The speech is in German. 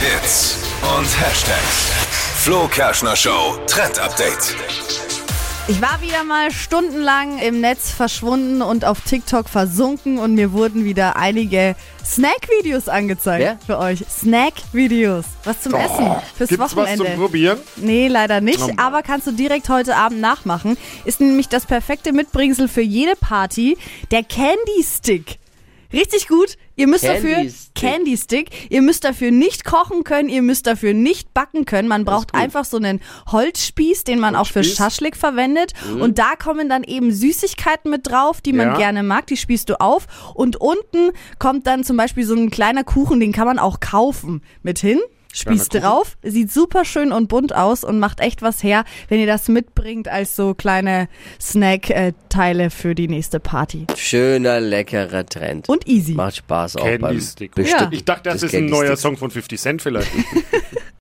Hits und Hashtags. Flo Kerschner Show Trend Update. Ich war wieder mal stundenlang im Netz verschwunden und auf TikTok versunken und mir wurden wieder einige Snack-Videos angezeigt Wer? für euch. Snack-Videos. Was zum Essen fürs Gibt's was Wochenende. zum Probieren? Nee, leider nicht, Oh. aber kannst du direkt heute Abend nachmachen. Ist nämlich das perfekte Mitbringsel für jede Party, der Candy Stick. Richtig gut. Ihr müsst Candy dafür Stick. Candy Stick. Ihr müsst dafür nicht kochen können, ihr müsst dafür nicht backen können. Man braucht einfach so einen Holzspieß, den man auch für Holzspieß. Schaschlik verwendet. Und da kommen dann eben Süßigkeiten mit drauf, die man Ja. gerne mag. Die spießt du auf. Und unten kommt dann zum Beispiel so ein kleiner Kuchen, den kann man auch kaufen. Mit hin. Spießt Kuchen. drauf, sieht super schön und bunt aus und macht echt was her, wenn ihr das mitbringt als so kleine Snack-Teile für die nächste Party. Schöner, leckerer Trend. Und easy. Macht Spaß auch Candy beim Stick. Ja. Ich dachte, das, des ist ein Candy neuer Sticks. Song von 50 Cent vielleicht.